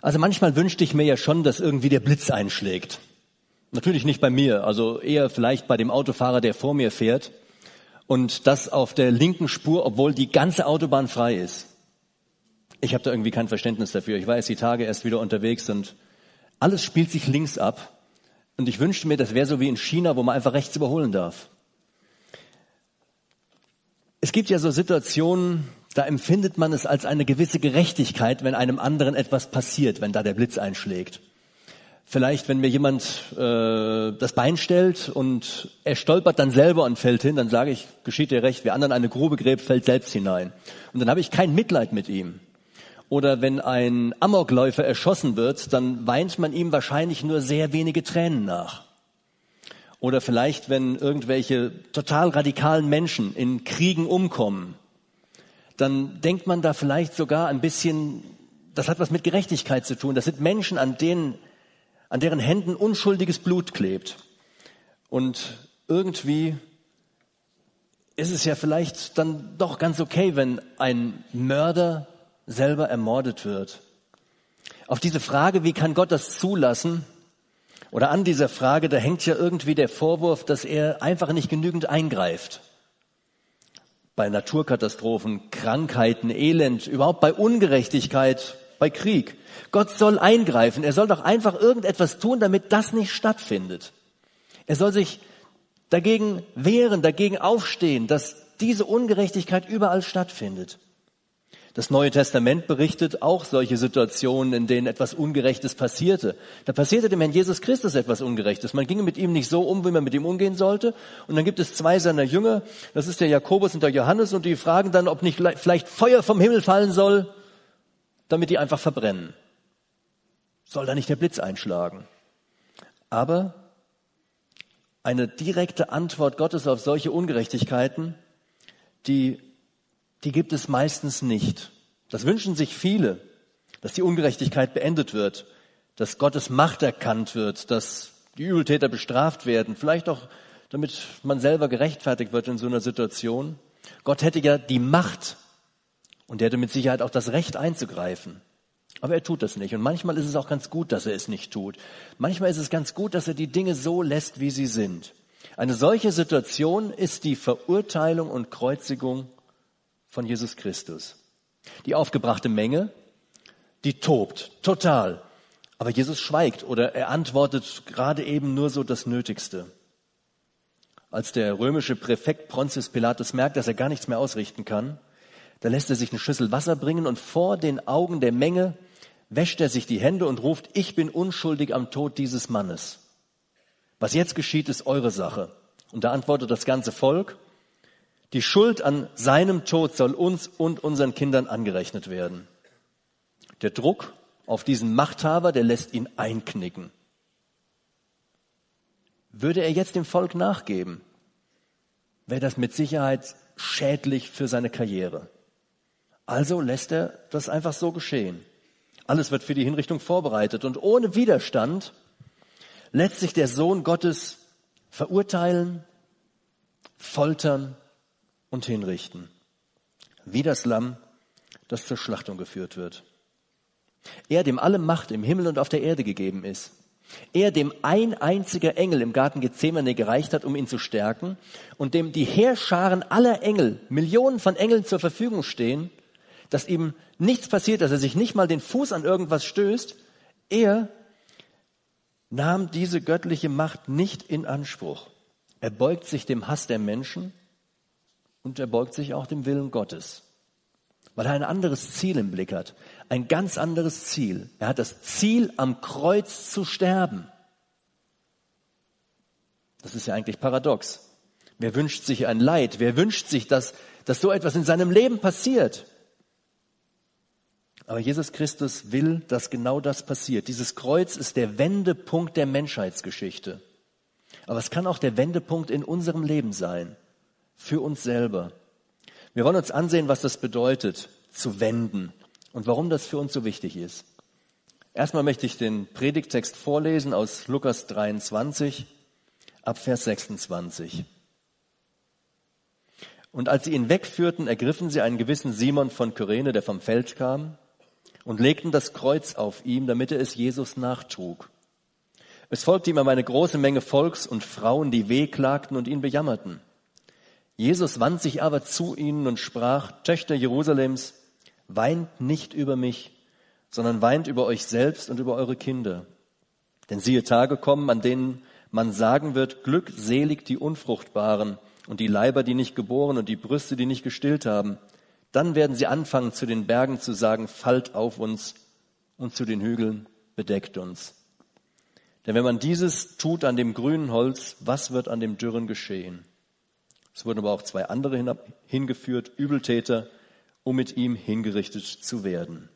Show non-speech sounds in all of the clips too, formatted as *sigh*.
Also manchmal wünschte ich mir ja schon, dass irgendwie der Blitz einschlägt. Natürlich nicht bei mir, also eher vielleicht bei dem Autofahrer, der vor mir fährt. Und das auf der linken Spur, obwohl die ganze Autobahn frei ist. Ich habe da irgendwie kein Verständnis dafür. Ich war jetzt die Tage erst wieder unterwegs und alles spielt sich links ab. Und ich wünschte mir, das wäre so wie in China, wo man einfach rechts überholen darf. Es gibt ja so Situationen, da empfindet man es als eine gewisse Gerechtigkeit, wenn einem anderen etwas passiert, wenn da der Blitz einschlägt. Vielleicht, wenn mir jemand äh, das Bein stellt und er stolpert dann selber und fällt hin, dann sage ich, geschieht dir recht, wer anderen eine Grube gräbt, fällt selbst hinein. Und dann habe ich kein Mitleid mit ihm. Oder wenn ein Amokläufer erschossen wird, dann weint man ihm wahrscheinlich nur sehr wenige Tränen nach. Oder vielleicht, wenn irgendwelche total radikalen Menschen in Kriegen umkommen, dann denkt man da vielleicht sogar ein bisschen, das hat was mit Gerechtigkeit zu tun. Das sind Menschen, an denen, an deren Händen unschuldiges Blut klebt. Und irgendwie ist es ja vielleicht dann doch ganz okay, wenn ein Mörder selber ermordet wird. Auf diese Frage, wie kann Gott das zulassen? Oder an dieser Frage, da hängt ja irgendwie der Vorwurf, dass er einfach nicht genügend eingreift. Bei Naturkatastrophen, Krankheiten, Elend, überhaupt bei Ungerechtigkeit, bei Krieg. Gott soll eingreifen. Er soll doch einfach irgendetwas tun, damit das nicht stattfindet. Er soll sich dagegen wehren, dagegen aufstehen, dass diese Ungerechtigkeit überall stattfindet. Das Neue Testament berichtet auch solche Situationen, in denen etwas Ungerechtes passierte. Da passierte dem Herrn Jesus Christus etwas Ungerechtes. Man ging mit ihm nicht so um, wie man mit ihm umgehen sollte. Und dann gibt es zwei seiner Jünger, das ist der Jakobus und der Johannes, und die fragen dann, ob nicht vielleicht Feuer vom Himmel fallen soll, damit die einfach verbrennen. Soll da nicht der Blitz einschlagen? Aber eine direkte Antwort Gottes auf solche Ungerechtigkeiten, die die gibt es meistens nicht. Das wünschen sich viele, dass die Ungerechtigkeit beendet wird, dass Gottes Macht erkannt wird, dass die Übeltäter bestraft werden, vielleicht auch damit man selber gerechtfertigt wird in so einer Situation. Gott hätte ja die Macht und er hätte mit Sicherheit auch das Recht einzugreifen. Aber er tut das nicht. Und manchmal ist es auch ganz gut, dass er es nicht tut. Manchmal ist es ganz gut, dass er die Dinge so lässt, wie sie sind. Eine solche Situation ist die Verurteilung und Kreuzigung von Jesus Christus. Die aufgebrachte Menge, die tobt, total. Aber Jesus schweigt oder er antwortet gerade eben nur so das Nötigste. Als der römische Präfekt Pontius Pilatus merkt, dass er gar nichts mehr ausrichten kann, da lässt er sich eine Schüssel Wasser bringen und vor den Augen der Menge wäscht er sich die Hände und ruft, ich bin unschuldig am Tod dieses Mannes. Was jetzt geschieht, ist eure Sache. Und da antwortet das ganze Volk, die Schuld an seinem Tod soll uns und unseren Kindern angerechnet werden. Der Druck auf diesen Machthaber, der lässt ihn einknicken. Würde er jetzt dem Volk nachgeben, wäre das mit Sicherheit schädlich für seine Karriere. Also lässt er das einfach so geschehen. Alles wird für die Hinrichtung vorbereitet und ohne Widerstand lässt sich der Sohn Gottes verurteilen, foltern und hinrichten. Wie das Lamm, das zur Schlachtung geführt wird. Er, dem alle Macht im Himmel und auf der Erde gegeben ist. Er, dem ein einziger Engel im Garten Gethsemane gereicht hat, um ihn zu stärken und dem die Heerscharen aller Engel, Millionen von Engeln zur Verfügung stehen, dass ihm nichts passiert, dass er sich nicht mal den Fuß an irgendwas stößt. Er nahm diese göttliche Macht nicht in Anspruch. Er beugt sich dem Hass der Menschen und er beugt sich auch dem Willen Gottes, weil er ein anderes Ziel im Blick hat, ein ganz anderes Ziel. Er hat das Ziel, am Kreuz zu sterben. Das ist ja eigentlich paradox. Wer wünscht sich ein Leid? Wer wünscht sich, dass, dass so etwas in seinem Leben passiert? Aber Jesus Christus will, dass genau das passiert. Dieses Kreuz ist der Wendepunkt der Menschheitsgeschichte. Aber es kann auch der Wendepunkt in unserem Leben sein für uns selber. Wir wollen uns ansehen, was das bedeutet, zu wenden und warum das für uns so wichtig ist. Erstmal möchte ich den Predigtext vorlesen aus Lukas 23 ab Vers 26. Und als sie ihn wegführten, ergriffen sie einen gewissen Simon von Kyrene, der vom Feld kam, und legten das Kreuz auf ihm, damit er es Jesus nachtrug. Es folgte ihm aber eine große Menge Volks und Frauen, die wehklagten und ihn bejammerten. Jesus wandte sich aber zu ihnen und sprach, Töchter Jerusalems, weint nicht über mich, sondern weint über euch selbst und über eure Kinder. Denn siehe Tage kommen, an denen man sagen wird, glückselig die Unfruchtbaren und die Leiber, die nicht geboren und die Brüste, die nicht gestillt haben. Dann werden sie anfangen, zu den Bergen zu sagen, fallt auf uns und zu den Hügeln bedeckt uns. Denn wenn man dieses tut an dem grünen Holz, was wird an dem dürren geschehen? Es wurden aber auch zwei andere hingeführt, Übeltäter, um mit ihm hingerichtet zu werden.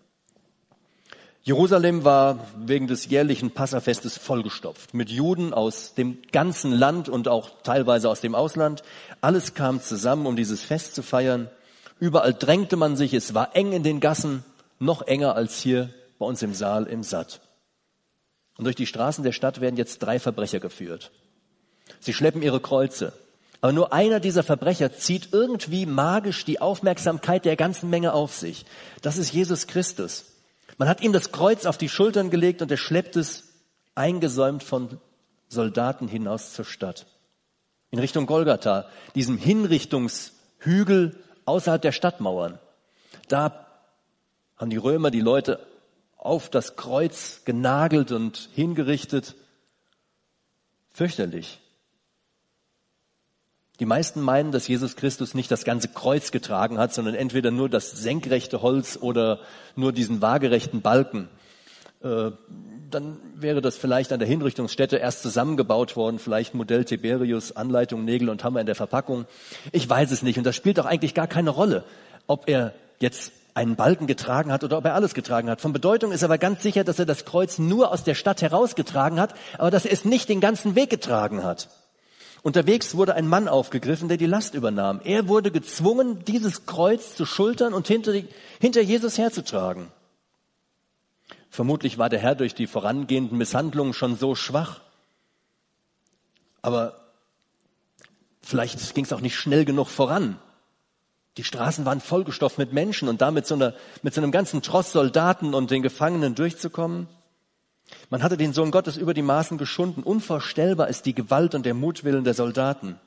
Jerusalem war wegen des jährlichen Passafestes vollgestopft mit Juden aus dem ganzen Land und auch teilweise aus dem Ausland. Alles kam zusammen, um dieses Fest zu feiern. Überall drängte man sich, es war eng in den Gassen, noch enger als hier bei uns im Saal im Satt. Und durch die Straßen der Stadt werden jetzt drei Verbrecher geführt. Sie schleppen ihre Kreuze. Aber nur einer dieser Verbrecher zieht irgendwie magisch die Aufmerksamkeit der ganzen Menge auf sich. Das ist Jesus Christus. Man hat ihm das Kreuz auf die Schultern gelegt und er schleppt es eingesäumt von Soldaten hinaus zur Stadt. In Richtung Golgatha, diesem Hinrichtungshügel außerhalb der Stadtmauern. Da haben die Römer die Leute auf das Kreuz genagelt und hingerichtet. Fürchterlich. Die meisten meinen, dass Jesus Christus nicht das ganze Kreuz getragen hat, sondern entweder nur das senkrechte Holz oder nur diesen waagerechten Balken. Äh, dann wäre das vielleicht an der Hinrichtungsstätte erst zusammengebaut worden, vielleicht Modell Tiberius, Anleitung, Nägel und Hammer in der Verpackung. Ich weiß es nicht und das spielt auch eigentlich gar keine Rolle, ob er jetzt einen Balken getragen hat oder ob er alles getragen hat. Von Bedeutung ist aber ganz sicher, dass er das Kreuz nur aus der Stadt herausgetragen hat, aber dass er es nicht den ganzen Weg getragen hat. Unterwegs wurde ein Mann aufgegriffen, der die Last übernahm. Er wurde gezwungen, dieses Kreuz zu schultern und hinter, hinter Jesus herzutragen. Vermutlich war der Herr durch die vorangehenden Misshandlungen schon so schwach. Aber vielleicht ging es auch nicht schnell genug voran. Die Straßen waren vollgestopft mit Menschen und damit so mit so einem ganzen Tross Soldaten und den Gefangenen durchzukommen. Man hatte den Sohn Gottes über die Maßen geschunden. Unvorstellbar ist die Gewalt und der Mutwillen der Soldaten.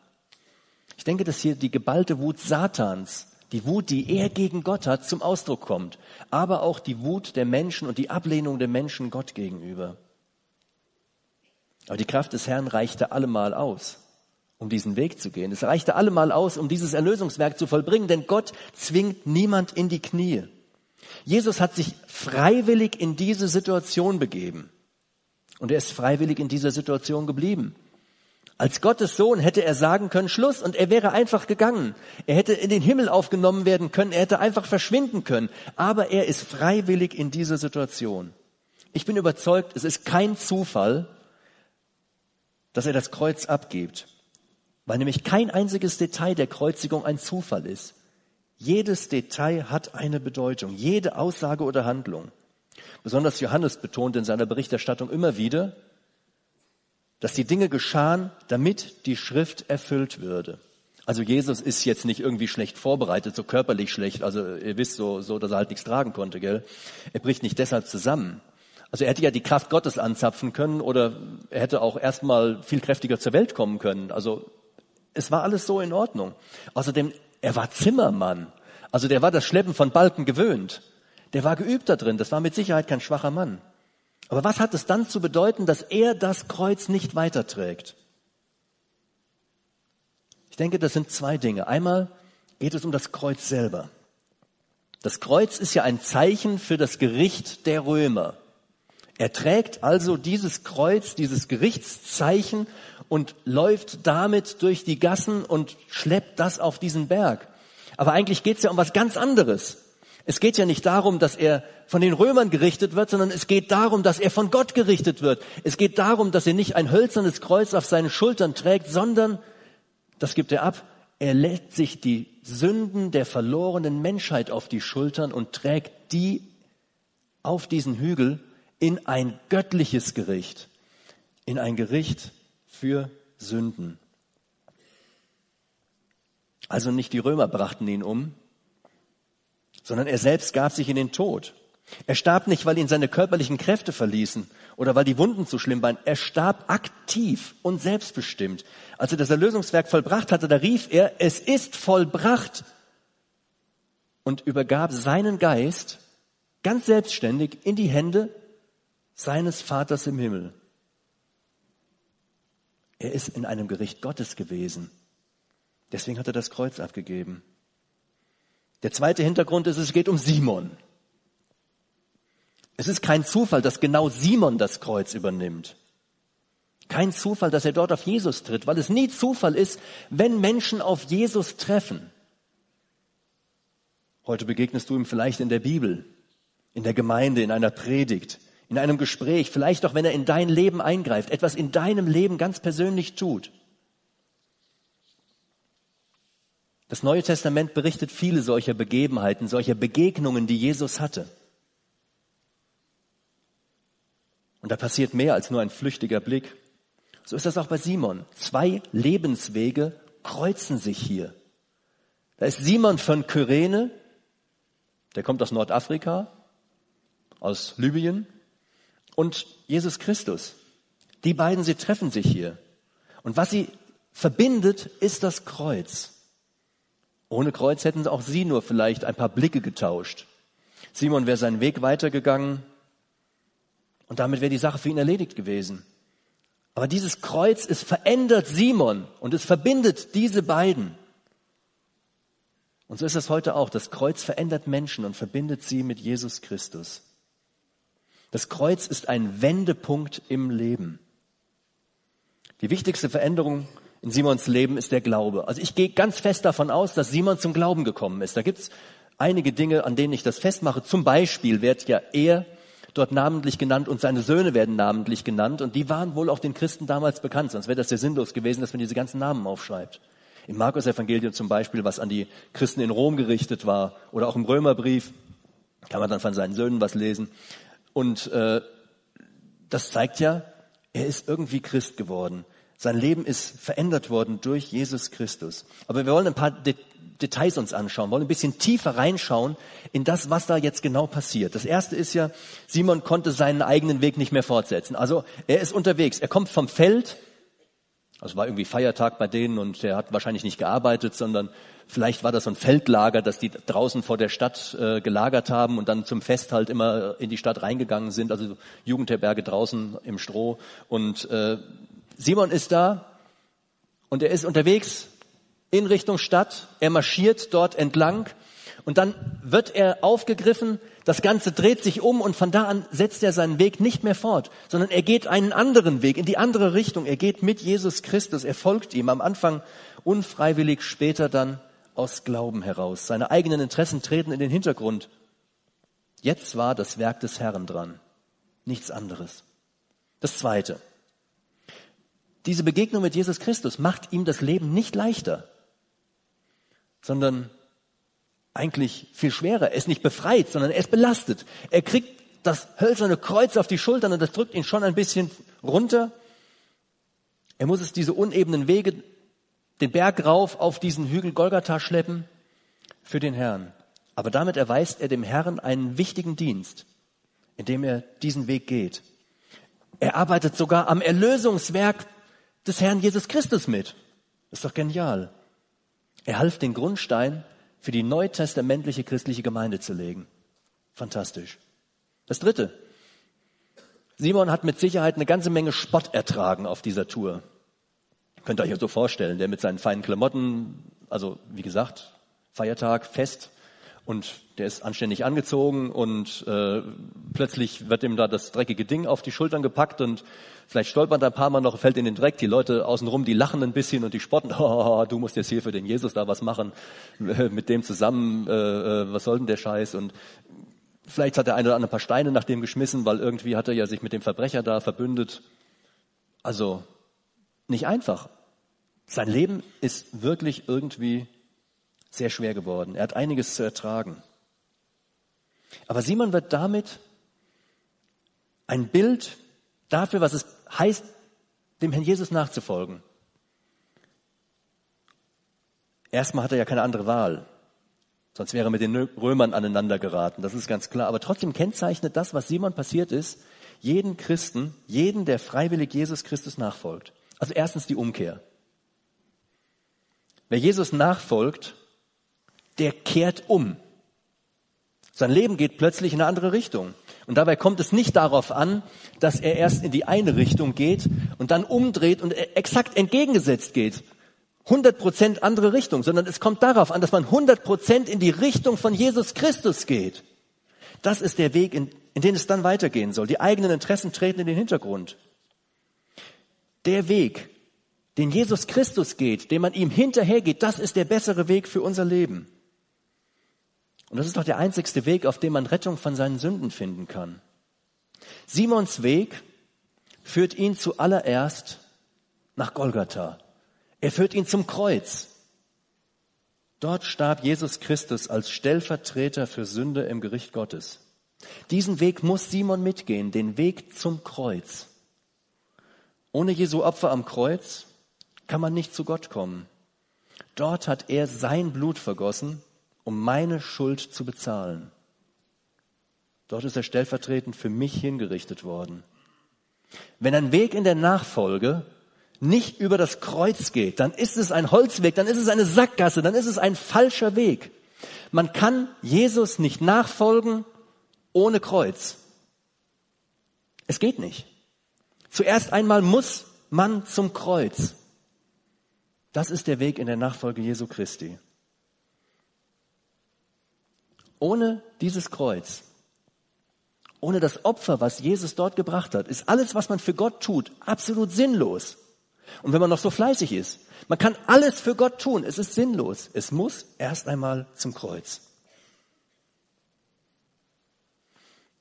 Ich denke, dass hier die geballte Wut Satans, die Wut, die er gegen Gott hat, zum Ausdruck kommt, aber auch die Wut der Menschen und die Ablehnung der Menschen Gott gegenüber. Aber die Kraft des Herrn reichte allemal aus, um diesen Weg zu gehen. Es reichte allemal aus, um dieses Erlösungswerk zu vollbringen, denn Gott zwingt niemand in die Knie. Jesus hat sich freiwillig in diese Situation begeben. Und er ist freiwillig in dieser Situation geblieben. Als Gottes Sohn hätte er sagen können, Schluss, und er wäre einfach gegangen. Er hätte in den Himmel aufgenommen werden können, er hätte einfach verschwinden können. Aber er ist freiwillig in dieser Situation. Ich bin überzeugt, es ist kein Zufall, dass er das Kreuz abgibt, weil nämlich kein einziges Detail der Kreuzigung ein Zufall ist. Jedes Detail hat eine Bedeutung, jede Aussage oder Handlung. Besonders Johannes betont in seiner Berichterstattung immer wieder, dass die Dinge geschahen, damit die Schrift erfüllt würde. Also Jesus ist jetzt nicht irgendwie schlecht vorbereitet, so körperlich schlecht, also ihr wisst so, so dass er halt nichts tragen konnte, gell? Er bricht nicht deshalb zusammen. Also er hätte ja die Kraft Gottes anzapfen können oder er hätte auch erstmal viel kräftiger zur Welt kommen können. Also es war alles so in Ordnung. Außerdem, er war Zimmermann. Also der war das Schleppen von Balken gewöhnt. Der war geübt da drin. Das war mit Sicherheit kein schwacher Mann. Aber was hat es dann zu bedeuten, dass er das Kreuz nicht weiterträgt? Ich denke, das sind zwei Dinge. Einmal geht es um das Kreuz selber. Das Kreuz ist ja ein Zeichen für das Gericht der Römer. Er trägt also dieses Kreuz, dieses Gerichtszeichen und läuft damit durch die Gassen und schleppt das auf diesen Berg. Aber eigentlich geht es ja um was ganz anderes. Es geht ja nicht darum, dass er von den Römern gerichtet wird, sondern es geht darum, dass er von Gott gerichtet wird. Es geht darum, dass er nicht ein hölzernes Kreuz auf seinen Schultern trägt, sondern, das gibt er ab, er lädt sich die Sünden der verlorenen Menschheit auf die Schultern und trägt die auf diesen Hügel in ein göttliches Gericht, in ein Gericht für Sünden. Also nicht die Römer brachten ihn um, sondern er selbst gab sich in den Tod. Er starb nicht, weil ihn seine körperlichen Kräfte verließen oder weil die Wunden zu schlimm waren. Er starb aktiv und selbstbestimmt. Als er das Erlösungswerk vollbracht hatte, da rief er, es ist vollbracht und übergab seinen Geist ganz selbstständig in die Hände seines Vaters im Himmel. Er ist in einem Gericht Gottes gewesen. Deswegen hat er das Kreuz abgegeben. Der zweite Hintergrund ist, es geht um Simon. Es ist kein Zufall, dass genau Simon das Kreuz übernimmt. Kein Zufall, dass er dort auf Jesus tritt, weil es nie Zufall ist, wenn Menschen auf Jesus treffen. Heute begegnest du ihm vielleicht in der Bibel, in der Gemeinde, in einer Predigt, in einem Gespräch, vielleicht auch wenn er in dein Leben eingreift, etwas in deinem Leben ganz persönlich tut. Das Neue Testament berichtet viele solcher Begebenheiten, solcher Begegnungen, die Jesus hatte. Und da passiert mehr als nur ein flüchtiger Blick. So ist das auch bei Simon. Zwei Lebenswege kreuzen sich hier. Da ist Simon von Kyrene, der kommt aus Nordafrika, aus Libyen, und Jesus Christus. Die beiden, sie treffen sich hier. Und was sie verbindet, ist das Kreuz. Ohne Kreuz hätten auch sie nur vielleicht ein paar Blicke getauscht. Simon wäre seinen Weg weitergegangen, und damit wäre die Sache für ihn erledigt gewesen. Aber dieses Kreuz, es verändert Simon und es verbindet diese beiden. Und so ist es heute auch. Das Kreuz verändert Menschen und verbindet sie mit Jesus Christus. Das Kreuz ist ein Wendepunkt im Leben. Die wichtigste Veränderung in Simons Leben ist der Glaube. Also ich gehe ganz fest davon aus, dass Simon zum Glauben gekommen ist. Da gibt es einige Dinge, an denen ich das festmache. Zum Beispiel wird ja er dort namentlich genannt und seine Söhne werden namentlich genannt und die waren wohl auch den Christen damals bekannt, sonst wäre das ja sinnlos gewesen, dass man diese ganzen Namen aufschreibt. Im Markus-Evangelium zum Beispiel, was an die Christen in Rom gerichtet war oder auch im Römerbrief, kann man dann von seinen Söhnen was lesen. Und äh, das zeigt ja, er ist irgendwie Christ geworden. Sein Leben ist verändert worden durch Jesus Christus. Aber wir wollen ein paar Details uns anschauen, wollen ein bisschen tiefer reinschauen in das, was da jetzt genau passiert. Das erste ist ja, Simon konnte seinen eigenen Weg nicht mehr fortsetzen. Also er ist unterwegs, er kommt vom Feld, also war irgendwie Feiertag bei denen und er hat wahrscheinlich nicht gearbeitet, sondern vielleicht war das so ein Feldlager, das die draußen vor der Stadt äh, gelagert haben und dann zum Fest halt immer in die Stadt reingegangen sind, also Jugendherberge draußen im Stroh. Und äh, Simon ist da und er ist unterwegs in Richtung Stadt. Er marschiert dort entlang und dann wird er aufgegriffen. Das Ganze dreht sich um und von da an setzt er seinen Weg nicht mehr fort, sondern er geht einen anderen Weg, in die andere Richtung. Er geht mit Jesus Christus. Er folgt ihm am Anfang unfreiwillig, später dann aus Glauben heraus. Seine eigenen Interessen treten in den Hintergrund. Jetzt war das Werk des Herrn dran. Nichts anderes. Das zweite. Diese Begegnung mit Jesus Christus macht ihm das Leben nicht leichter sondern eigentlich viel schwerer. Er ist nicht befreit, sondern er ist belastet. Er kriegt das hölzerne Kreuz auf die Schultern und das drückt ihn schon ein bisschen runter. Er muss es diese unebenen Wege, den Berg rauf auf diesen Hügel Golgatha schleppen für den Herrn. Aber damit erweist er dem Herrn einen wichtigen Dienst, indem er diesen Weg geht. Er arbeitet sogar am Erlösungswerk des Herrn Jesus Christus mit. Das ist doch genial. Er half den Grundstein für die neutestamentliche christliche Gemeinde zu legen. Fantastisch. Das dritte. Simon hat mit Sicherheit eine ganze Menge Spott ertragen auf dieser Tour. Könnt ihr euch so vorstellen, der mit seinen feinen Klamotten, also wie gesagt, Feiertag, Fest, und der ist anständig angezogen und äh, plötzlich wird ihm da das dreckige Ding auf die Schultern gepackt und vielleicht stolpert er ein paar Mal noch, fällt in den Dreck. Die Leute außenrum, die lachen ein bisschen und die spotten, *laughs* oh, du musst jetzt hier für den Jesus da was machen, *laughs* mit dem zusammen, äh, äh, was soll denn der Scheiß? Und vielleicht hat der eine oder andere ein paar Steine nach dem geschmissen, weil irgendwie hat er ja sich mit dem Verbrecher da verbündet. Also nicht einfach. Sein Leben ist wirklich irgendwie sehr schwer geworden. Er hat einiges zu ertragen. Aber Simon wird damit ein Bild dafür, was es heißt, dem Herrn Jesus nachzufolgen. Erstmal hat er ja keine andere Wahl. Sonst wäre er mit den Römern aneinander geraten, das ist ganz klar. Aber trotzdem kennzeichnet das, was Simon passiert ist, jeden Christen, jeden, der freiwillig Jesus Christus nachfolgt. Also erstens die Umkehr. Wer Jesus nachfolgt, der kehrt um. Sein Leben geht plötzlich in eine andere Richtung. Und dabei kommt es nicht darauf an, dass er erst in die eine Richtung geht und dann umdreht und exakt entgegengesetzt geht. 100 Prozent andere Richtung, sondern es kommt darauf an, dass man 100 Prozent in die Richtung von Jesus Christus geht. Das ist der Weg, in, in den es dann weitergehen soll. Die eigenen Interessen treten in den Hintergrund. Der Weg, den Jesus Christus geht, den man ihm hinterhergeht, das ist der bessere Weg für unser Leben. Und das ist doch der einzigste Weg, auf dem man Rettung von seinen Sünden finden kann. Simons Weg führt ihn zuallererst nach Golgatha. Er führt ihn zum Kreuz. Dort starb Jesus Christus als Stellvertreter für Sünde im Gericht Gottes. Diesen Weg muss Simon mitgehen, den Weg zum Kreuz. Ohne Jesu Opfer am Kreuz kann man nicht zu Gott kommen. Dort hat er sein Blut vergossen, um meine Schuld zu bezahlen. Dort ist er stellvertretend für mich hingerichtet worden. Wenn ein Weg in der Nachfolge nicht über das Kreuz geht, dann ist es ein Holzweg, dann ist es eine Sackgasse, dann ist es ein falscher Weg. Man kann Jesus nicht nachfolgen ohne Kreuz. Es geht nicht. Zuerst einmal muss man zum Kreuz. Das ist der Weg in der Nachfolge Jesu Christi. Ohne dieses Kreuz, ohne das Opfer, was Jesus dort gebracht hat, ist alles, was man für Gott tut, absolut sinnlos. Und wenn man noch so fleißig ist, man kann alles für Gott tun, es ist sinnlos. Es muss erst einmal zum Kreuz.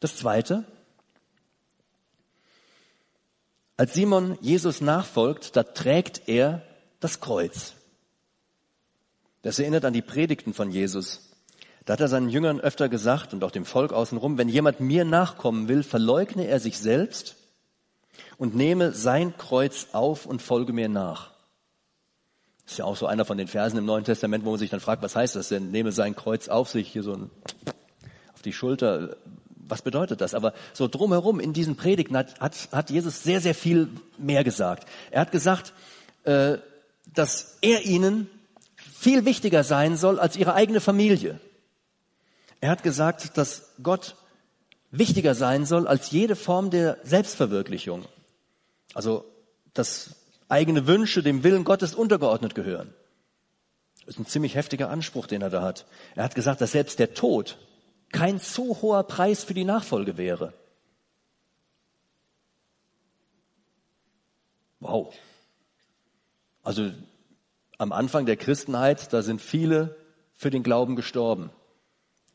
Das Zweite, als Simon Jesus nachfolgt, da trägt er das Kreuz. Das erinnert an die Predigten von Jesus. Da hat er seinen Jüngern öfter gesagt und auch dem Volk außenrum, wenn jemand mir nachkommen will, verleugne er sich selbst und nehme sein Kreuz auf und folge mir nach. Ist ja auch so einer von den Versen im Neuen Testament, wo man sich dann fragt, was heißt das denn? Nehme sein Kreuz auf sich, hier so ein, auf die Schulter. Was bedeutet das? Aber so drumherum in diesen Predigten hat, hat, hat Jesus sehr, sehr viel mehr gesagt. Er hat gesagt, äh, dass er ihnen viel wichtiger sein soll als ihre eigene Familie. Er hat gesagt, dass Gott wichtiger sein soll als jede Form der Selbstverwirklichung. Also, dass eigene Wünsche dem Willen Gottes untergeordnet gehören. Das ist ein ziemlich heftiger Anspruch, den er da hat. Er hat gesagt, dass selbst der Tod kein so hoher Preis für die Nachfolge wäre. Wow. Also am Anfang der Christenheit, da sind viele für den Glauben gestorben.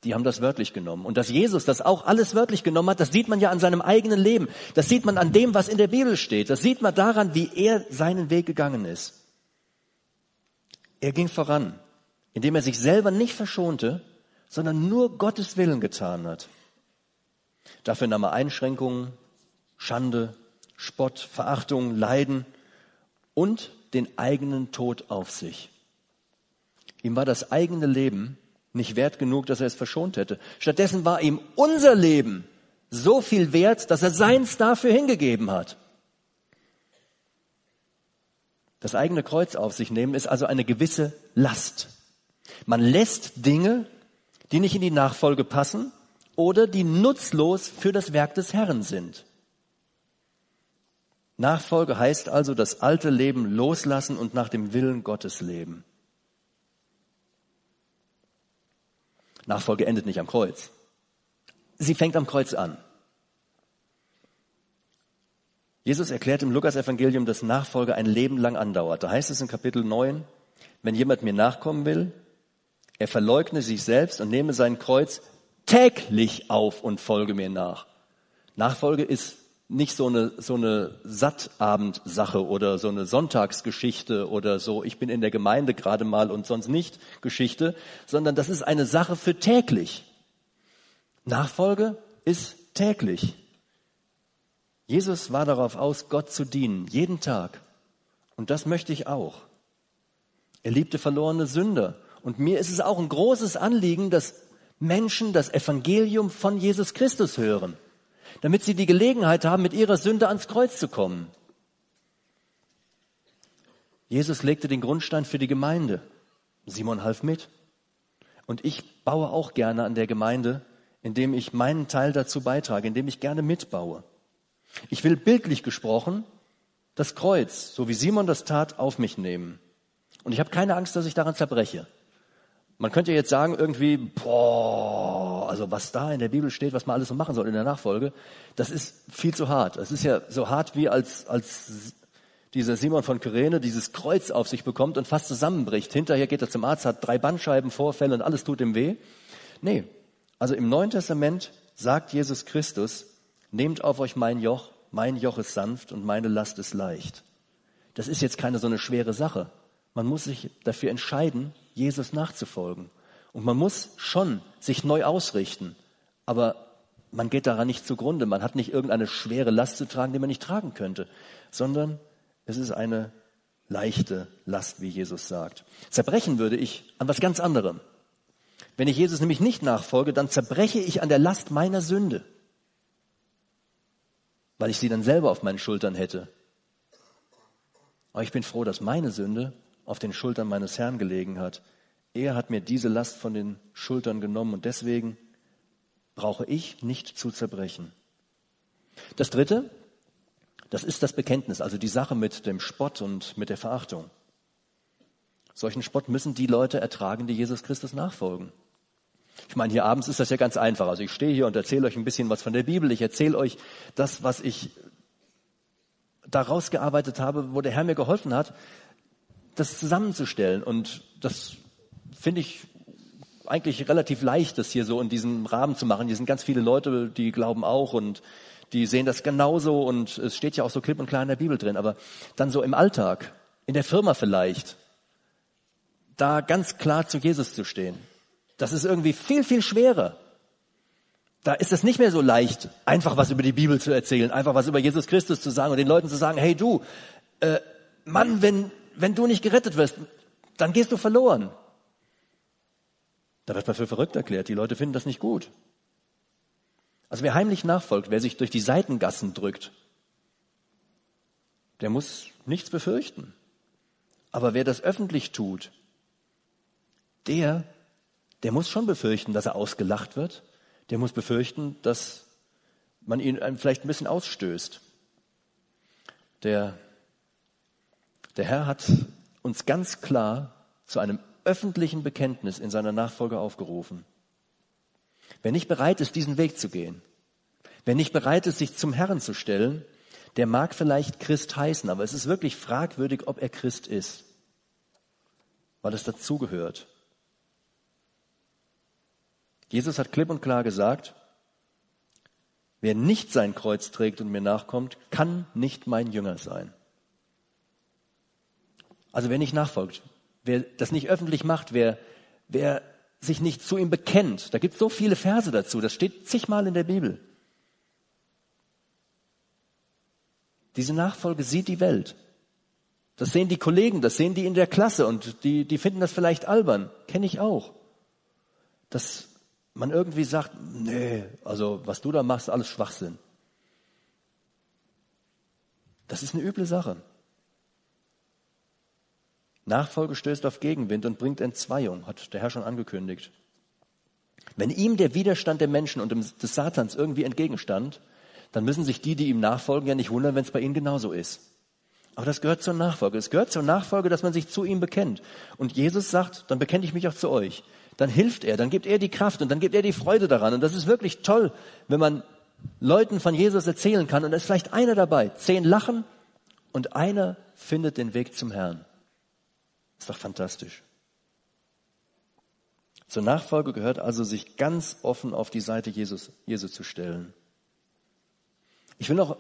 Die haben das wörtlich genommen. Und dass Jesus das auch alles wörtlich genommen hat, das sieht man ja an seinem eigenen Leben. Das sieht man an dem, was in der Bibel steht. Das sieht man daran, wie er seinen Weg gegangen ist. Er ging voran, indem er sich selber nicht verschonte, sondern nur Gottes Willen getan hat. Dafür nahm er Einschränkungen, Schande, Spott, Verachtung, Leiden und den eigenen Tod auf sich. Ihm war das eigene Leben nicht wert genug, dass er es verschont hätte. Stattdessen war ihm unser Leben so viel wert, dass er seins dafür hingegeben hat. Das eigene Kreuz auf sich nehmen ist also eine gewisse Last. Man lässt Dinge, die nicht in die Nachfolge passen oder die nutzlos für das Werk des Herrn sind. Nachfolge heißt also das alte Leben loslassen und nach dem Willen Gottes leben. Nachfolge endet nicht am Kreuz. Sie fängt am Kreuz an. Jesus erklärt im Lukas-Evangelium, dass Nachfolge ein Leben lang andauert. Da heißt es in Kapitel 9, wenn jemand mir nachkommen will, er verleugne sich selbst und nehme sein Kreuz täglich auf und folge mir nach. Nachfolge ist nicht so eine, so eine Sattabendsache oder so eine Sonntagsgeschichte oder so, ich bin in der Gemeinde gerade mal und sonst nicht Geschichte, sondern das ist eine Sache für täglich. Nachfolge ist täglich. Jesus war darauf aus, Gott zu dienen, jeden Tag. Und das möchte ich auch. Er liebte verlorene Sünder Und mir ist es auch ein großes Anliegen, dass Menschen das Evangelium von Jesus Christus hören, damit sie die Gelegenheit haben, mit ihrer Sünde ans Kreuz zu kommen. Jesus legte den Grundstein für die Gemeinde. Simon half mit. Und ich baue auch gerne an der Gemeinde, indem ich meinen Teil dazu beitrage, indem ich gerne mitbaue. Ich will bildlich gesprochen das Kreuz, so wie Simon das tat, auf mich nehmen. Und ich habe keine Angst, dass ich daran zerbreche. Man könnte jetzt sagen, irgendwie, boah, also was da in der Bibel steht, was man alles so machen soll in der Nachfolge, das ist viel zu hart. Es ist ja so hart wie als, als dieser Simon von Kyrene dieses Kreuz auf sich bekommt und fast zusammenbricht. Hinterher geht er zum Arzt, hat drei Bandscheibenvorfälle und alles tut ihm weh. Nee, also im Neuen Testament sagt Jesus Christus, nehmt auf euch mein Joch, mein Joch ist sanft und meine Last ist leicht. Das ist jetzt keine so eine schwere Sache. Man muss sich dafür entscheiden, Jesus nachzufolgen. Und man muss schon sich neu ausrichten. Aber man geht daran nicht zugrunde. Man hat nicht irgendeine schwere Last zu tragen, die man nicht tragen könnte, sondern es ist eine leichte Last, wie Jesus sagt. Zerbrechen würde ich an was ganz anderem. Wenn ich Jesus nämlich nicht nachfolge, dann zerbreche ich an der Last meiner Sünde, weil ich sie dann selber auf meinen Schultern hätte. Aber ich bin froh, dass meine Sünde auf den Schultern meines Herrn gelegen hat. Er hat mir diese Last von den Schultern genommen und deswegen brauche ich nicht zu zerbrechen. Das Dritte, das ist das Bekenntnis, also die Sache mit dem Spott und mit der Verachtung. Solchen Spott müssen die Leute ertragen, die Jesus Christus nachfolgen. Ich meine, hier abends ist das ja ganz einfach. Also ich stehe hier und erzähle euch ein bisschen was von der Bibel. Ich erzähle euch das, was ich daraus gearbeitet habe, wo der Herr mir geholfen hat, das zusammenzustellen. Und das finde ich eigentlich relativ leicht, das hier so in diesem Rahmen zu machen. Hier sind ganz viele Leute, die glauben auch und die sehen das genauso und es steht ja auch so klipp und klar in der Bibel drin. Aber dann so im Alltag, in der Firma vielleicht, da ganz klar zu Jesus zu stehen, das ist irgendwie viel, viel schwerer. Da ist es nicht mehr so leicht, einfach was über die Bibel zu erzählen, einfach was über Jesus Christus zu sagen und den Leuten zu sagen, hey du, äh, Mann, wenn, wenn du nicht gerettet wirst, dann gehst du verloren. Da wird man für verrückt erklärt. Die Leute finden das nicht gut. Also wer heimlich nachfolgt, wer sich durch die Seitengassen drückt, der muss nichts befürchten. Aber wer das öffentlich tut, der, der muss schon befürchten, dass er ausgelacht wird. Der muss befürchten, dass man ihn vielleicht ein bisschen ausstößt. Der, der Herr hat uns ganz klar zu einem öffentlichen Bekenntnis in seiner Nachfolge aufgerufen. Wer nicht bereit ist, diesen Weg zu gehen, wer nicht bereit ist, sich zum Herrn zu stellen, der mag vielleicht Christ heißen, aber es ist wirklich fragwürdig, ob er Christ ist, weil es dazugehört. Jesus hat klipp und klar gesagt, wer nicht sein Kreuz trägt und mir nachkommt, kann nicht mein Jünger sein. Also wer nicht nachfolgt, wer das nicht öffentlich macht, wer, wer sich nicht zu ihm bekennt. Da gibt es so viele Verse dazu, das steht zigmal in der Bibel. Diese Nachfolge sieht die Welt. Das sehen die Kollegen, das sehen die in der Klasse und die, die finden das vielleicht albern. Kenne ich auch. Dass man irgendwie sagt, nee, also was du da machst, alles Schwachsinn. Das ist eine üble Sache. Nachfolge stößt auf Gegenwind und bringt Entzweiung, hat der Herr schon angekündigt. Wenn ihm der Widerstand der Menschen und des Satans irgendwie entgegenstand, dann müssen sich die, die ihm nachfolgen, ja nicht wundern, wenn es bei ihnen genauso ist. Aber das gehört zur Nachfolge. Es gehört zur Nachfolge, dass man sich zu ihm bekennt. Und Jesus sagt, dann bekenne ich mich auch zu euch. Dann hilft er, dann gibt er die Kraft und dann gibt er die Freude daran. Und das ist wirklich toll, wenn man Leuten von Jesus erzählen kann und es ist vielleicht einer dabei. Zehn lachen und einer findet den Weg zum Herrn. Ist doch fantastisch. Zur Nachfolge gehört also, sich ganz offen auf die Seite Jesus, Jesu zu stellen. Ich will noch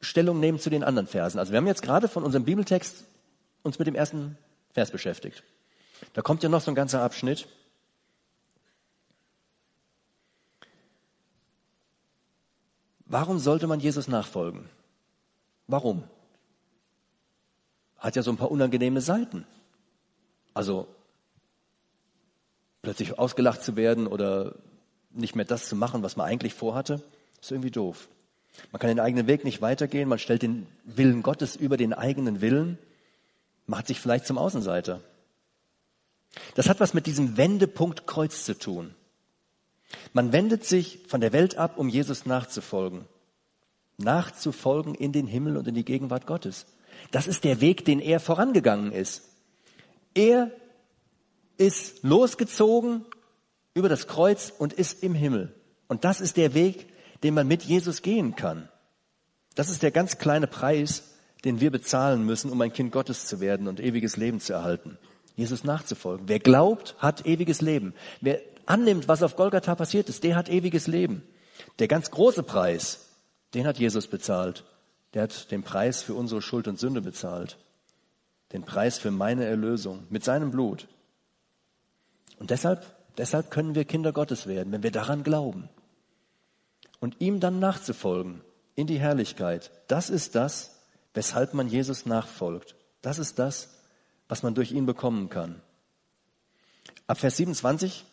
Stellung nehmen zu den anderen Versen. Also wir haben jetzt gerade von unserem Bibeltext uns mit dem ersten Vers beschäftigt. Da kommt ja noch so ein ganzer Abschnitt. Warum sollte man Jesus nachfolgen? Warum? Hat ja so ein paar unangenehme Seiten. Also plötzlich ausgelacht zu werden oder nicht mehr das zu machen, was man eigentlich vorhatte, ist irgendwie doof. Man kann den eigenen Weg nicht weitergehen, man stellt den Willen Gottes über den eigenen Willen, macht sich vielleicht zum Außenseiter. Das hat was mit diesem Wendepunkt Kreuz zu tun. Man wendet sich von der Welt ab, um Jesus nachzufolgen. Nachzufolgen in den Himmel und in die Gegenwart Gottes. Das ist der Weg, den er vorangegangen ist. Er ist losgezogen über das Kreuz und ist im Himmel. Und das ist der Weg, den man mit Jesus gehen kann. Das ist der ganz kleine Preis, den wir bezahlen müssen, um ein Kind Gottes zu werden und ewiges Leben zu erhalten. Jesus nachzufolgen. Wer glaubt, hat ewiges Leben. Wer annimmt, was auf Golgatha passiert ist, der hat ewiges Leben. Der ganz große Preis, den hat Jesus bezahlt. Der hat den Preis für unsere Schuld und Sünde bezahlt. Den Preis für meine Erlösung mit seinem Blut. Und deshalb, deshalb können wir Kinder Gottes werden, wenn wir daran glauben. Und ihm dann nachzufolgen in die Herrlichkeit, das ist das, weshalb man Jesus nachfolgt. Das ist das, was man durch ihn bekommen kann. Ab Vers 27,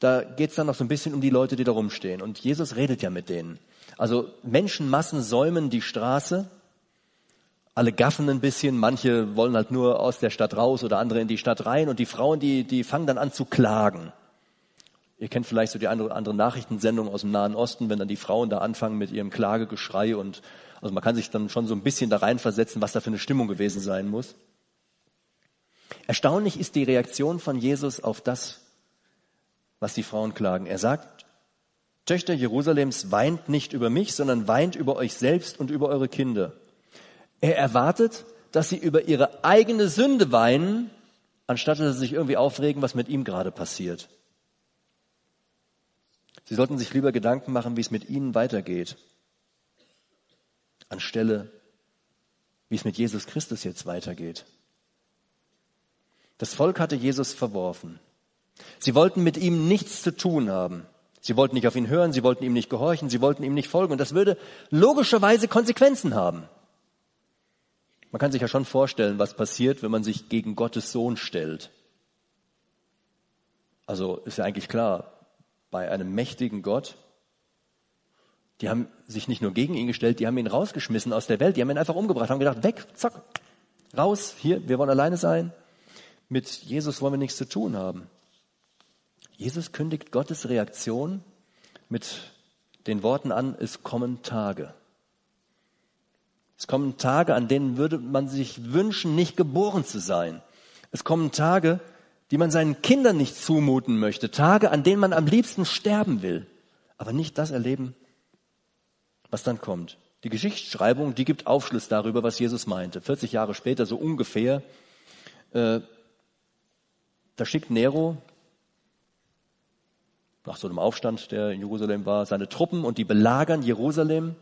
da geht es dann noch so ein bisschen um die Leute, die da rumstehen. Und Jesus redet ja mit denen. Also Menschenmassen säumen die Straße, alle gaffen ein bisschen, manche wollen halt nur aus der Stadt raus oder andere in die Stadt rein und die Frauen, die, die fangen dann an zu klagen. Ihr kennt vielleicht so die andere, andere Nachrichtensendung aus dem Nahen Osten, wenn dann die Frauen da anfangen mit ihrem Klagegeschrei und also man kann sich dann schon so ein bisschen da reinversetzen, was da für eine Stimmung gewesen sein muss. Erstaunlich ist die Reaktion von Jesus auf das, was die Frauen klagen. Er sagt, Töchter Jerusalems, weint nicht über mich, sondern weint über euch selbst und über eure Kinder. Er erwartet, dass sie über ihre eigene Sünde weinen, anstatt dass sie sich irgendwie aufregen, was mit ihm gerade passiert. Sie sollten sich lieber Gedanken machen, wie es mit ihnen weitergeht, anstelle, wie es mit Jesus Christus jetzt weitergeht. Das Volk hatte Jesus verworfen. Sie wollten mit ihm nichts zu tun haben. Sie wollten nicht auf ihn hören, sie wollten ihm nicht gehorchen, sie wollten ihm nicht folgen. Und das würde logischerweise Konsequenzen haben. Man kann sich ja schon vorstellen, was passiert, wenn man sich gegen Gottes Sohn stellt. Also ist ja eigentlich klar, bei einem mächtigen Gott, die haben sich nicht nur gegen ihn gestellt, die haben ihn rausgeschmissen aus der Welt, die haben ihn einfach umgebracht, haben gedacht, weg, zack, raus, hier, wir wollen alleine sein. Mit Jesus wollen wir nichts zu tun haben. Jesus kündigt Gottes Reaktion mit den Worten an, es kommen Tage. Es kommen Tage, an denen würde man sich wünschen, nicht geboren zu sein. Es kommen Tage, die man seinen Kindern nicht zumuten möchte. Tage, an denen man am liebsten sterben will. Aber nicht das erleben, was dann kommt. Die Geschichtsschreibung, die gibt Aufschluss darüber, was Jesus meinte. 40 Jahre später, so ungefähr, äh, da schickt Nero nach so einem Aufstand, der in Jerusalem war, seine Truppen und die belagern Jerusalem.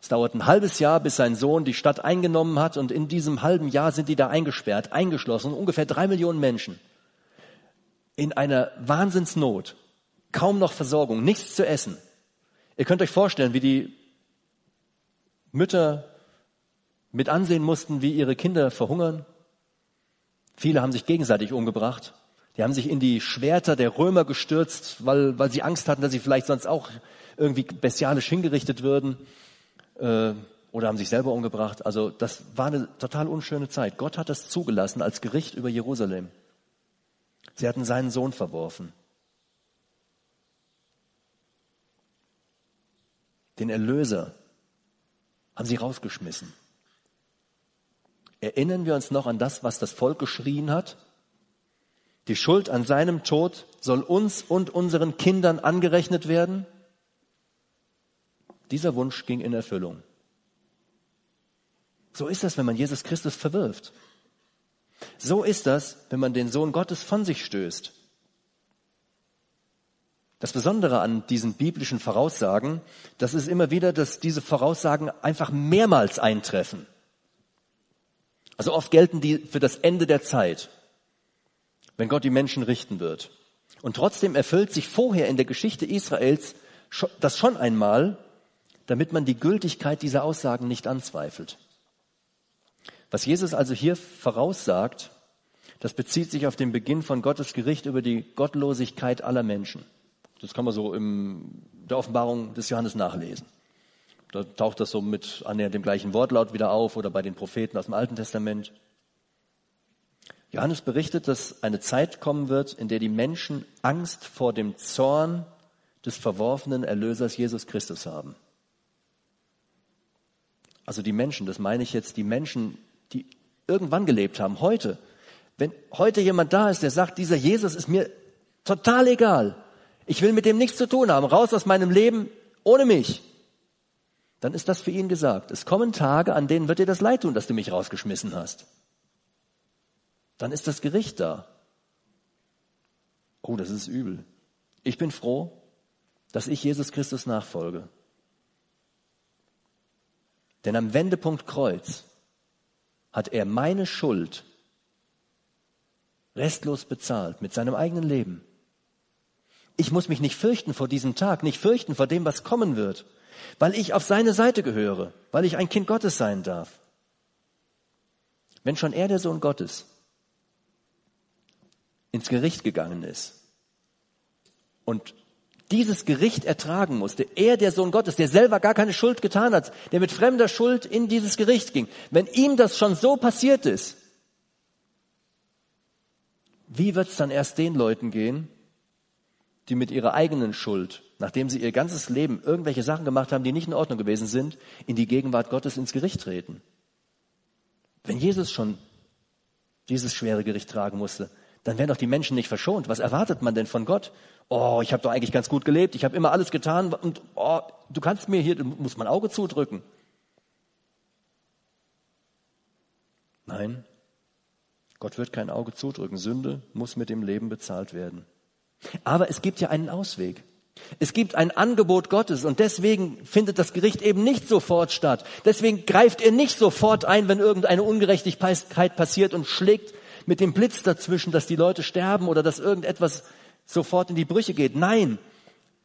Es dauert ein halbes Jahr, bis sein Sohn die Stadt eingenommen hat und in diesem halben Jahr sind die da eingesperrt, eingeschlossen, ungefähr drei Millionen Menschen. In einer Wahnsinnsnot, kaum noch Versorgung, nichts zu essen. Ihr könnt euch vorstellen, wie die Mütter mit ansehen mussten, wie ihre Kinder verhungern. Viele haben sich gegenseitig umgebracht. Die haben sich in die Schwerter der Römer gestürzt, weil, weil sie Angst hatten, dass sie vielleicht sonst auch irgendwie bestialisch hingerichtet würden äh, oder haben sich selber umgebracht. Also das war eine total unschöne Zeit. Gott hat das zugelassen als Gericht über Jerusalem. Sie hatten seinen Sohn verworfen. Den Erlöser haben sie rausgeschmissen. Erinnern wir uns noch an das, was das Volk geschrien hat? Die Schuld an seinem Tod soll uns und unseren Kindern angerechnet werden? Dieser Wunsch ging in Erfüllung. So ist das, wenn man Jesus Christus verwirft. So ist das, wenn man den Sohn Gottes von sich stößt. Das Besondere an diesen biblischen Voraussagen, das ist immer wieder, dass diese Voraussagen einfach mehrmals eintreffen. Also oft gelten die für das Ende der Zeit, wenn Gott die Menschen richten wird. Und trotzdem erfüllt sich vorher in der Geschichte Israels das schon einmal, damit man die Gültigkeit dieser Aussagen nicht anzweifelt. Was Jesus also hier voraussagt, Das bezieht sich auf den Beginn von Gottes Gericht über die Gottlosigkeit aller Menschen. Das kann man so in der Offenbarung des Johannes nachlesen. Da taucht das so mit annähernd dem gleichen Wortlaut wieder auf oder bei den Propheten aus dem Alten Testament. Johannes berichtet, dass eine Zeit kommen wird, in der die Menschen Angst vor dem Zorn des verworfenen Erlösers Jesus Christus haben. Also die Menschen, das meine ich jetzt, die Menschen, die irgendwann gelebt haben, heute. Wenn heute jemand da ist, der sagt, dieser Jesus ist mir total egal, ich will mit dem nichts zu tun haben, raus aus meinem Leben ohne mich, dann ist das für ihn gesagt. Es kommen Tage, an denen wird dir das leid tun, dass du mich rausgeschmissen hast. Dann ist das Gericht da. Oh, das ist übel. Ich bin froh, dass ich Jesus Christus nachfolge. Denn am Wendepunkt Kreuz hat er meine Schuld restlos bezahlt mit seinem eigenen Leben. Ich muss mich nicht fürchten vor diesem Tag, nicht fürchten vor dem, was kommen wird, weil ich auf seine Seite gehöre, weil ich ein Kind Gottes sein darf. Wenn schon er der Sohn Gottes ins Gericht gegangen ist und dieses Gericht ertragen musste, er der Sohn Gottes, der selber gar keine Schuld getan hat, der mit fremder Schuld in dieses Gericht ging, wenn ihm das schon so passiert ist, wie wird es dann erst den Leuten gehen, die mit ihrer eigenen Schuld, nachdem sie ihr ganzes Leben irgendwelche Sachen gemacht haben, die nicht in Ordnung gewesen sind, in die Gegenwart Gottes ins Gericht treten? Wenn Jesus schon dieses schwere Gericht tragen musste, dann werden doch die Menschen nicht verschont. Was erwartet man denn von Gott? Oh, ich habe doch eigentlich ganz gut gelebt, ich habe immer alles getan und oh, du kannst mir hier, du musst mein Auge zudrücken. Nein, Gott wird kein Auge zudrücken. Sünde muss mit dem Leben bezahlt werden. Aber es gibt ja einen Ausweg. Es gibt ein Angebot Gottes und deswegen findet das Gericht eben nicht sofort statt. Deswegen greift er nicht sofort ein, wenn irgendeine Ungerechtigkeit passiert und schlägt mit dem Blitz dazwischen, dass die Leute sterben oder dass irgendetwas sofort in die Brüche geht. Nein,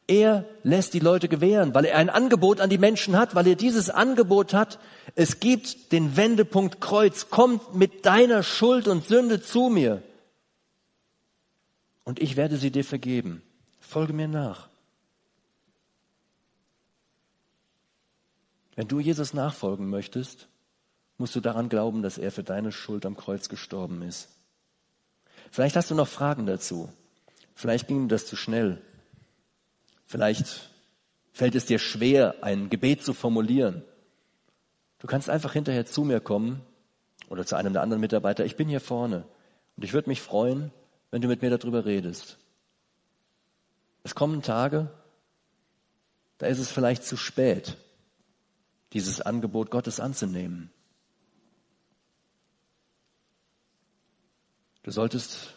er lässt die Leute gewähren, weil er ein Angebot an die Menschen hat, weil er dieses Angebot hat. Es gibt den Wendepunkt Kreuz. Kommt mit deiner Schuld und Sünde zu mir. Und ich werde sie dir vergeben. Folge mir nach. Wenn du Jesus nachfolgen möchtest, musst du daran glauben, dass er für deine Schuld am Kreuz gestorben ist. Vielleicht hast du noch Fragen dazu. Vielleicht ging das zu schnell. Vielleicht fällt es dir schwer, ein Gebet zu formulieren. Du kannst einfach hinterher zu mir kommen oder zu einem der anderen Mitarbeiter. Ich bin hier vorne und ich würde mich freuen, wenn du mit mir darüber redest. Es kommen Tage, da ist es vielleicht zu spät, dieses Angebot Gottes anzunehmen. Du solltest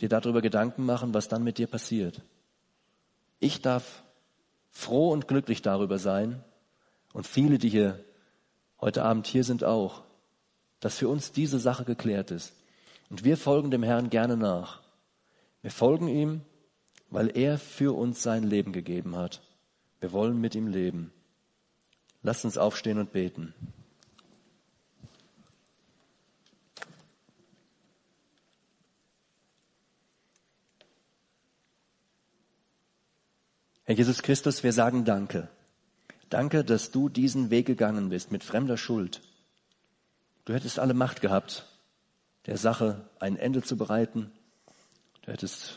dir darüber Gedanken machen, was dann mit dir passiert. Ich darf froh und glücklich darüber sein und viele, die hier heute Abend hier sind, auch, dass für uns diese Sache geklärt ist. Und wir folgen dem Herrn gerne nach. Wir folgen ihm, weil er für uns sein Leben gegeben hat. Wir wollen mit ihm leben. Lasst uns aufstehen und beten. Herr Jesus Christus, wir sagen Danke. Danke, dass du diesen Weg gegangen bist mit fremder Schuld. Du hättest alle Macht gehabt, der Sache ein Ende zu bereiten. Du hättest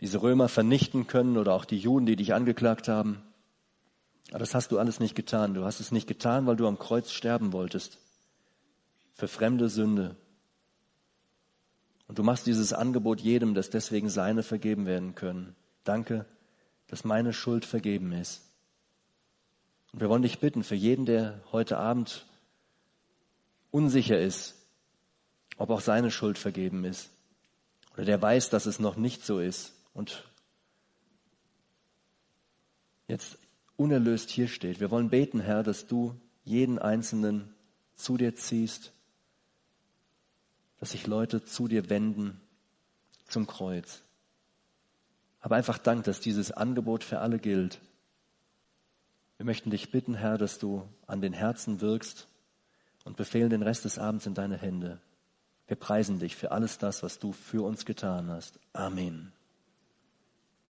diese Römer vernichten können oder auch die Juden, die dich angeklagt haben. Aber das hast du alles nicht getan. Du hast es nicht getan, weil du am Kreuz sterben wolltest. Für fremde Sünde. Und du machst dieses Angebot jedem, dass deswegen seine vergeben werden können. Danke, dass meine Schuld vergeben ist. Und wir wollen dich bitten, für jeden, der heute Abend unsicher ist, ob auch seine Schuld vergeben ist, oder der weiß, dass es noch nicht so ist und jetzt unerlöst hier steht. Wir wollen beten, Herr, dass du jeden Einzelnen zu dir ziehst, dass sich Leute zu dir wenden zum Kreuz. Aber einfach Dank, dass dieses Angebot für alle gilt. Wir möchten dich bitten, Herr, dass du an den Herzen wirkst und befehlen den Rest des Abends in deine Hände. Wir preisen dich für alles das, was du für uns getan hast. Amen.